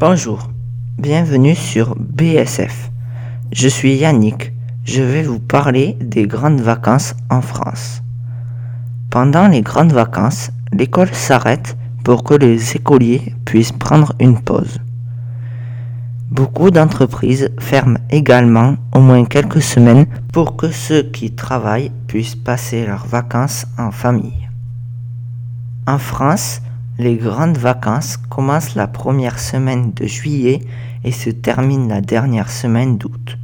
Bonjour, bienvenue sur BSF. Je suis Yannick, je vais vous parler des grandes vacances en France. Pendant les grandes vacances, l'école s'arrête pour que les écoliers puissent prendre une pause. Beaucoup d'entreprises ferment également au moins quelques semaines pour que ceux qui travaillent puissent passer leurs vacances en famille. En France, les grandes vacances commencent la première semaine de juillet et se terminent la dernière semaine d'août.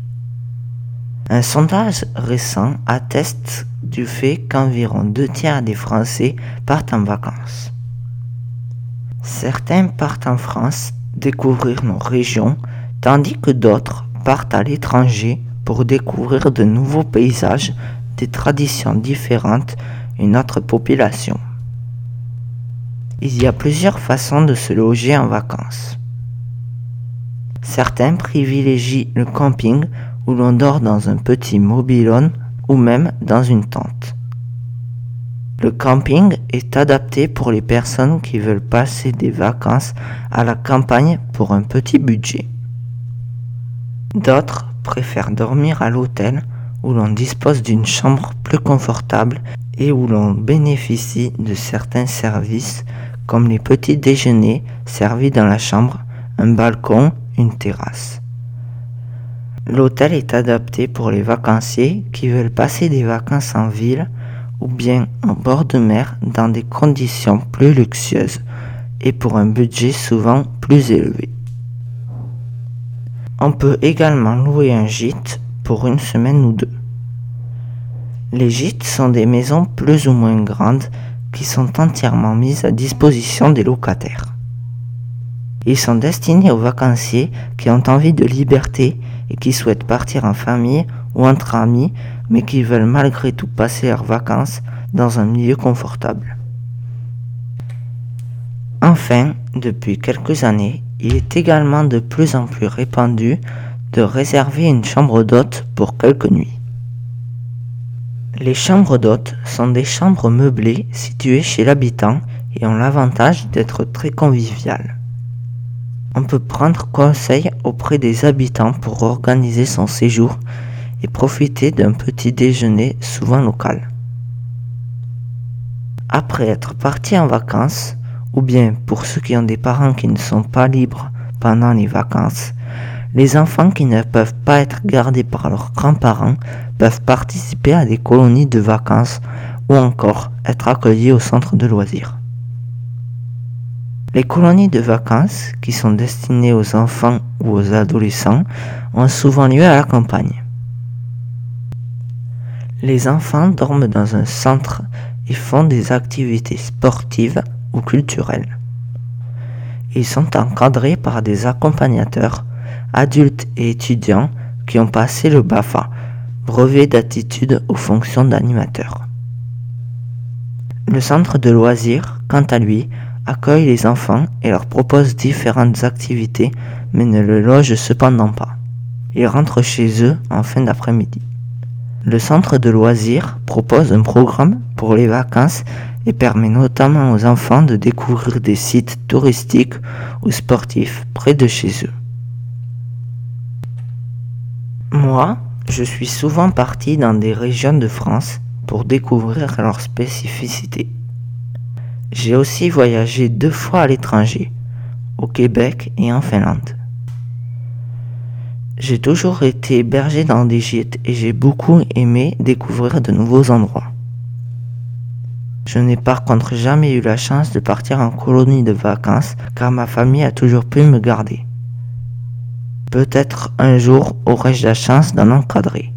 Un sondage récent atteste du fait qu'environ deux tiers des Français partent en vacances. Certains partent en France découvrir nos régions, tandis que d'autres partent à l'étranger pour découvrir de nouveaux paysages, des traditions différentes, une autre population. Il y a plusieurs façons de se loger en vacances. Certains privilégient le camping où l'on dort dans un petit mobilhome ou même dans une tente. Le camping est adapté pour les personnes qui veulent passer des vacances à la campagne pour un petit budget. D'autres préfèrent dormir à l'hôtel où l'on dispose d'une chambre plus confortable et où l'on bénéficie de certains services comme les petits déjeuners servis dans la chambre, un balcon, une terrasse. L'hôtel est adapté pour les vacanciers qui veulent passer des vacances en ville ou bien en bord de mer dans des conditions plus luxueuses et pour un budget souvent plus élevé. On peut également louer un gîte pour une semaine ou deux. Les gîtes sont des maisons plus ou moins grandes qui sont entièrement mises à disposition des locataires. Ils sont destinés aux vacanciers qui ont envie de liberté et qui souhaitent partir en famille ou entre amis, mais qui veulent malgré tout passer leurs vacances dans un milieu confortable. Enfin, depuis quelques années, il est également de plus en plus répandu de réserver une chambre d'hôte pour quelques nuits. Les chambres d'hôtes sont des chambres meublées situées chez l'habitant et ont l'avantage d'être très conviviales. On peut prendre conseil auprès des habitants pour organiser son séjour et profiter d'un petit déjeuner souvent local. Après être parti en vacances, ou bien pour ceux qui ont des parents qui ne sont pas libres pendant les vacances, les enfants qui ne peuvent pas être gardés par leurs grands-parents peuvent participer à des colonies de vacances ou encore être accueillis au centre de loisirs. Les colonies de vacances, qui sont destinées aux enfants ou aux adolescents, ont souvent lieu à la campagne. Les enfants dorment dans un centre et font des activités sportives ou culturelles. Ils sont encadrés par des accompagnateurs, adultes et étudiants qui ont passé le BAFA, brevet d'attitude aux fonctions d'animateur. Le centre de loisirs, quant à lui, accueille les enfants et leur propose différentes activités, mais ne le loge cependant pas. Ils rentrent chez eux en fin d'après-midi. Le centre de loisirs propose un programme pour les vacances et permet notamment aux enfants de découvrir des sites touristiques ou sportifs près de chez eux. Moi, je suis souvent parti dans des régions de France pour découvrir leurs spécificités. J'ai aussi voyagé deux fois à l'étranger, au Québec et en Finlande. J'ai toujours été hébergé dans des gîtes et j'ai beaucoup aimé découvrir de nouveaux endroits. Je n'ai par contre jamais eu la chance de partir en colonie de vacances car ma famille a toujours pu me garder. Peut-être un jour aurai-je la chance d'en encadrer.